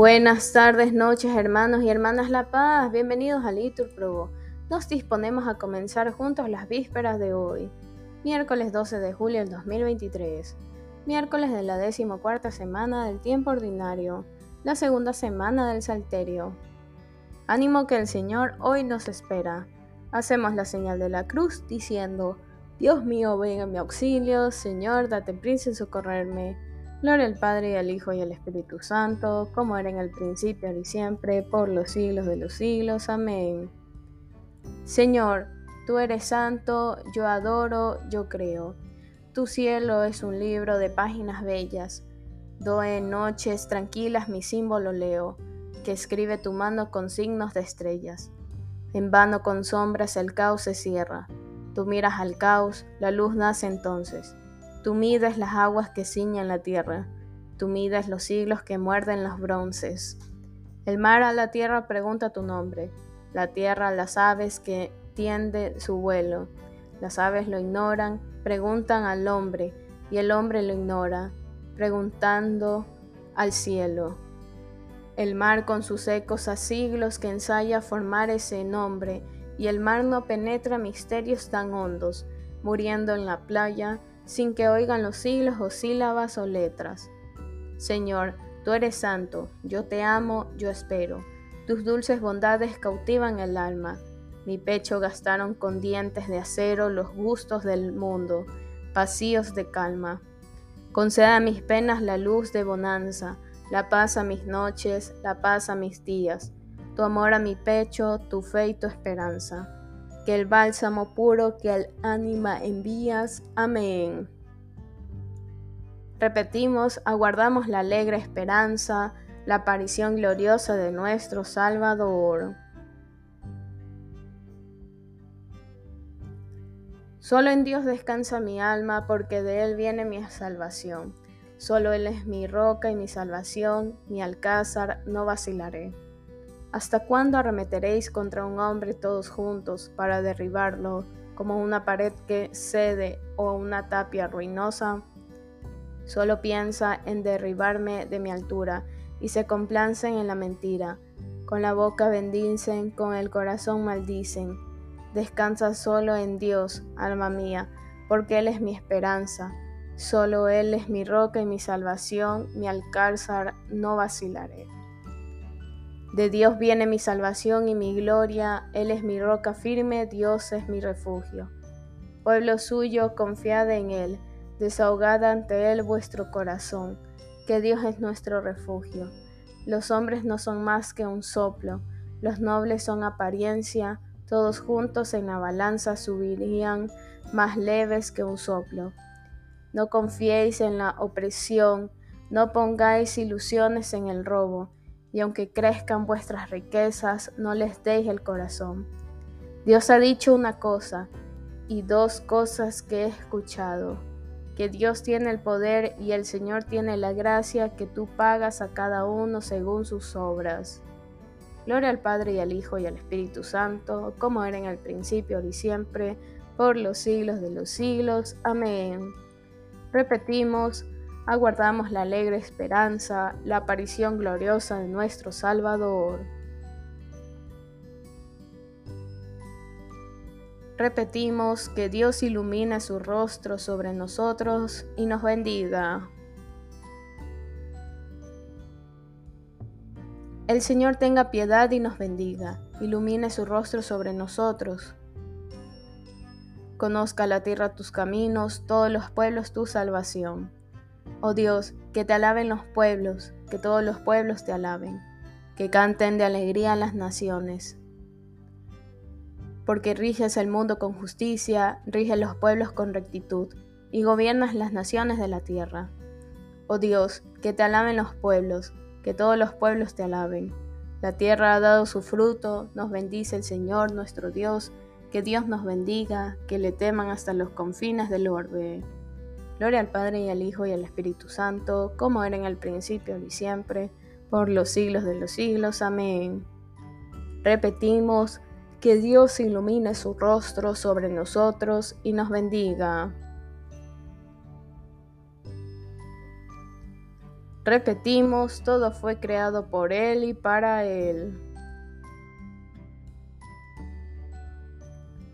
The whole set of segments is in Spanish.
Buenas tardes, noches, hermanos y hermanas La Paz. Bienvenidos a Litur Provo. Nos disponemos a comenzar juntos las vísperas de hoy, miércoles 12 de julio del 2023, miércoles de la decimocuarta semana del tiempo ordinario, la segunda semana del Salterio. Ánimo que el Señor hoy nos espera. Hacemos la señal de la cruz diciendo, Dios mío, venga en mi auxilio, Señor, date prisa en socorrerme. Gloria al Padre y al Hijo y al Espíritu Santo, como era en el principio, ahora y siempre, por los siglos de los siglos. Amén. Señor, tú eres santo, yo adoro, yo creo. Tu cielo es un libro de páginas bellas. Do en noches tranquilas mi símbolo leo, que escribe tu mano con signos de estrellas. En vano con sombras el caos se cierra. Tú miras al caos, la luz nace entonces. Tú mides las aguas que ciñen la tierra, tú mides los siglos que muerden los bronces. El mar a la tierra pregunta tu nombre, la tierra a las aves que tiende su vuelo. Las aves lo ignoran, preguntan al hombre, y el hombre lo ignora, preguntando al cielo. El mar con sus ecos a siglos que ensaya formar ese nombre, y el mar no penetra misterios tan hondos, muriendo en la playa, sin que oigan los siglos o sílabas o letras. Señor, tú eres santo, yo te amo, yo espero. Tus dulces bondades cautivan el alma. Mi pecho gastaron con dientes de acero los gustos del mundo, vacíos de calma. Conceda a mis penas la luz de bonanza, la paz a mis noches, la paz a mis días, tu amor a mi pecho, tu fe y tu esperanza que el bálsamo puro que al ánima envías. Amén. Repetimos, aguardamos la alegre esperanza, la aparición gloriosa de nuestro Salvador. Solo en Dios descansa mi alma, porque de Él viene mi salvación. Solo Él es mi roca y mi salvación, mi alcázar, no vacilaré. ¿Hasta cuándo arremeteréis contra un hombre todos juntos para derribarlo como una pared que cede o una tapia ruinosa? Solo piensa en derribarme de mi altura y se complacen en la mentira. Con la boca bendicen, con el corazón maldicen. Descansa solo en Dios, alma mía, porque Él es mi esperanza. Solo Él es mi roca y mi salvación, mi alcázar, no vacilaré. De Dios viene mi salvación y mi gloria, Él es mi roca firme, Dios es mi refugio. Pueblo suyo, confiad en Él, desahogad ante Él vuestro corazón, que Dios es nuestro refugio. Los hombres no son más que un soplo, los nobles son apariencia, todos juntos en la balanza subirían más leves que un soplo. No confiéis en la opresión, no pongáis ilusiones en el robo y aunque crezcan vuestras riquezas, no les deis el corazón. Dios ha dicho una cosa y dos cosas que he escuchado, que Dios tiene el poder y el Señor tiene la gracia que tú pagas a cada uno según sus obras. Gloria al Padre y al Hijo y al Espíritu Santo, como era en el principio, ahora y siempre, por los siglos de los siglos. Amén. Repetimos, aguardamos la alegre esperanza, la aparición gloriosa de nuestro Salvador. Repetimos que Dios ilumine su rostro sobre nosotros y nos bendiga. El Señor tenga piedad y nos bendiga, ilumine su rostro sobre nosotros. Conozca la tierra tus caminos, todos los pueblos tu salvación. Oh Dios, que te alaben los pueblos, que todos los pueblos te alaben, que canten de alegría las naciones. Porque riges el mundo con justicia, riges los pueblos con rectitud, y gobiernas las naciones de la tierra. Oh Dios, que te alaben los pueblos, que todos los pueblos te alaben. La tierra ha dado su fruto, nos bendice el Señor nuestro Dios, que Dios nos bendiga, que le teman hasta los confines del orbe. Gloria al Padre y al Hijo y al Espíritu Santo, como era en el principio y siempre, por los siglos de los siglos. Amén. Repetimos, que Dios ilumine su rostro sobre nosotros y nos bendiga. Repetimos, todo fue creado por Él y para Él.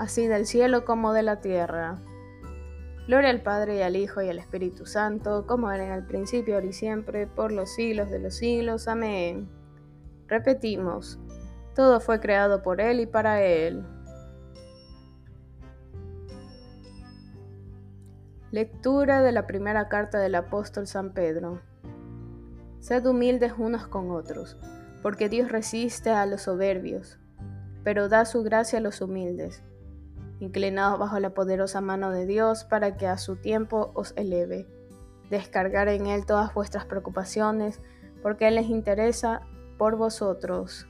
así del cielo como de la tierra. Gloria al Padre y al Hijo y al Espíritu Santo, como era en el principio, ahora y siempre, por los siglos de los siglos. Amén. Repetimos, todo fue creado por Él y para Él. Lectura de la primera carta del apóstol San Pedro. Sed humildes unos con otros, porque Dios resiste a los soberbios, pero da su gracia a los humildes inclinados bajo la poderosa mano de Dios para que a su tiempo os eleve. Descargar en Él todas vuestras preocupaciones, porque Él les interesa por vosotros.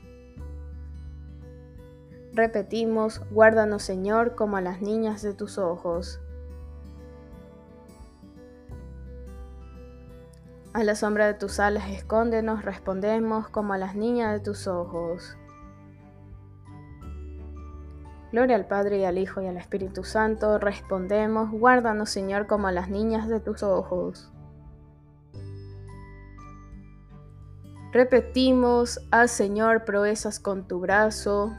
Repetimos, guárdanos Señor como a las niñas de tus ojos. A la sombra de tus alas escóndenos, respondemos como a las niñas de tus ojos. Gloria al Padre y al Hijo y al Espíritu Santo. Respondemos, guárdanos Señor como a las niñas de tus ojos. Repetimos, haz Señor proezas con tu brazo.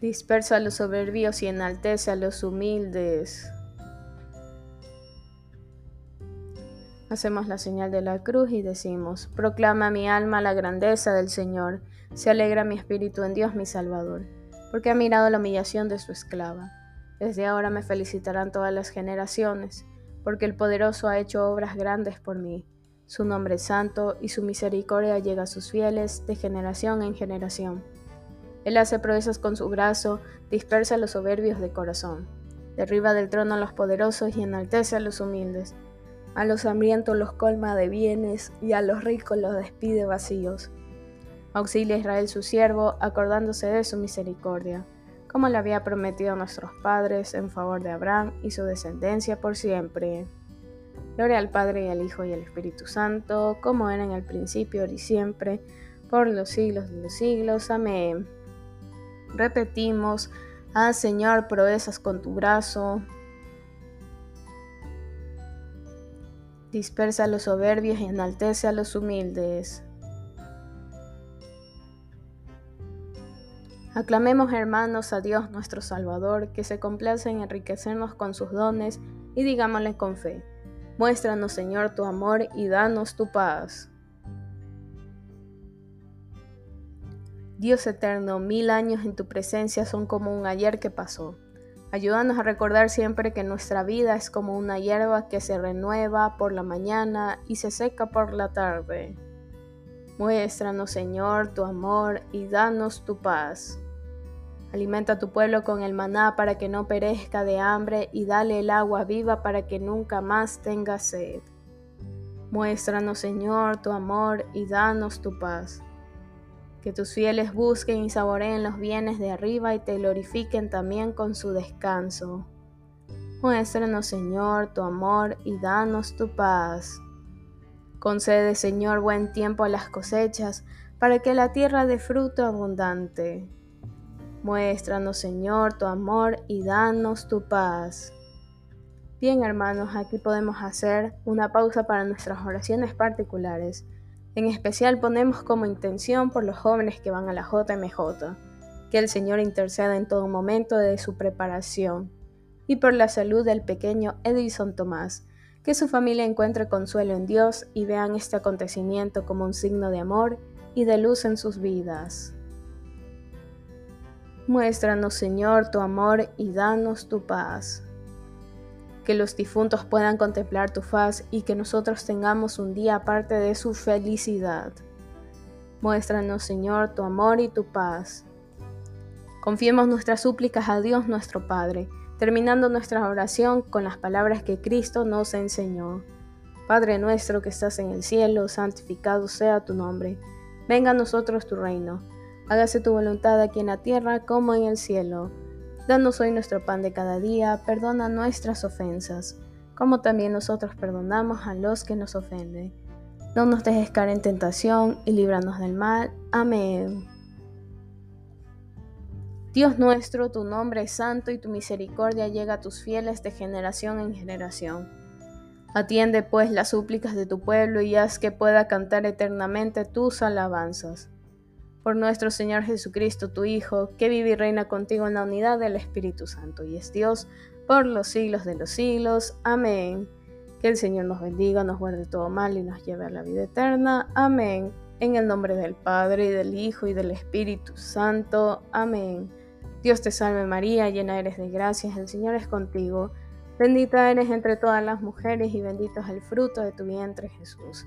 Dispersa a los soberbios y enaltece a los humildes. Hacemos la señal de la cruz y decimos, proclama mi alma la grandeza del Señor se alegra mi espíritu en Dios mi Salvador, porque ha mirado la humillación de su esclava. Desde ahora me felicitarán todas las generaciones, porque el poderoso ha hecho obras grandes por mí. Su nombre es santo y su misericordia llega a sus fieles de generación en generación. Él hace proezas con su brazo, dispersa a los soberbios de corazón, derriba del trono a los poderosos y enaltece a los humildes. A los hambrientos los colma de bienes y a los ricos los despide vacíos. Auxilia a Israel su siervo, acordándose de su misericordia, como le había prometido a nuestros padres en favor de Abraham y su descendencia por siempre. Gloria al Padre y al Hijo y al Espíritu Santo, como era en el principio, y siempre, por los siglos de los siglos. Amén. Repetimos, haz Señor proezas con tu brazo. Dispersa a los soberbios y enaltece a los humildes. Aclamemos hermanos a Dios nuestro Salvador, que se complace en enriquecernos con sus dones, y digámosle con fe, muéstranos Señor tu amor y danos tu paz. Dios eterno, mil años en tu presencia son como un ayer que pasó. Ayúdanos a recordar siempre que nuestra vida es como una hierba que se renueva por la mañana y se seca por la tarde. Muéstranos, Señor, tu amor y danos tu paz. Alimenta a tu pueblo con el maná para que no perezca de hambre y dale el agua viva para que nunca más tenga sed. Muéstranos, Señor, tu amor y danos tu paz. Que tus fieles busquen y saboreen los bienes de arriba y te glorifiquen también con su descanso. Muéstranos, Señor, tu amor y danos tu paz. Concede, Señor, buen tiempo a las cosechas, para que la tierra dé fruto abundante. Muéstranos, Señor, tu amor y danos tu paz. Bien, hermanos, aquí podemos hacer una pausa para nuestras oraciones particulares. En especial ponemos como intención por los jóvenes que van a la JMJ, que el Señor interceda en todo momento de su preparación, y por la salud del pequeño Edison Tomás, Que su familia encuentre consuelo en Dios y vean este acontecimiento como un signo de amor y de luz en sus vidas. Muéstranos, Señor, tu amor y danos tu paz. Que los difuntos puedan contemplar tu faz y que nosotros tengamos un día aparte de su felicidad. Muéstranos, Señor, tu amor y tu paz. Confiemos nuestras súplicas a Dios nuestro Padre, terminando nuestra oración con las palabras que Cristo nos enseñó. Padre nuestro que estás en el cielo, santificado sea tu nombre. Venga a nosotros tu reino Hágase tu voluntad aquí en la tierra como en el cielo. Danos hoy nuestro pan de cada día, perdona nuestras ofensas, como también nosotros perdonamos a los que nos ofenden. No nos dejes caer en tentación y líbranos del mal. Amén. Dios nuestro, tu nombre es santo y tu misericordia llega a tus fieles de generación en generación. Atiende pues las súplicas de tu pueblo y haz que pueda cantar eternamente tus alabanzas por nuestro Señor Jesucristo, tu Hijo, que vive y reina contigo en la unidad del Espíritu Santo y es Dios por los siglos de los siglos. Amén. Que el Señor nos bendiga, nos guarde todo mal y nos lleve a la vida eterna. Amén. En el nombre del Padre, y del Hijo, y del Espíritu Santo. Amén. Dios te salve María, llena eres de gracias, el Señor es contigo. Bendita eres entre todas las mujeres y bendito es el fruto de tu vientre Jesús.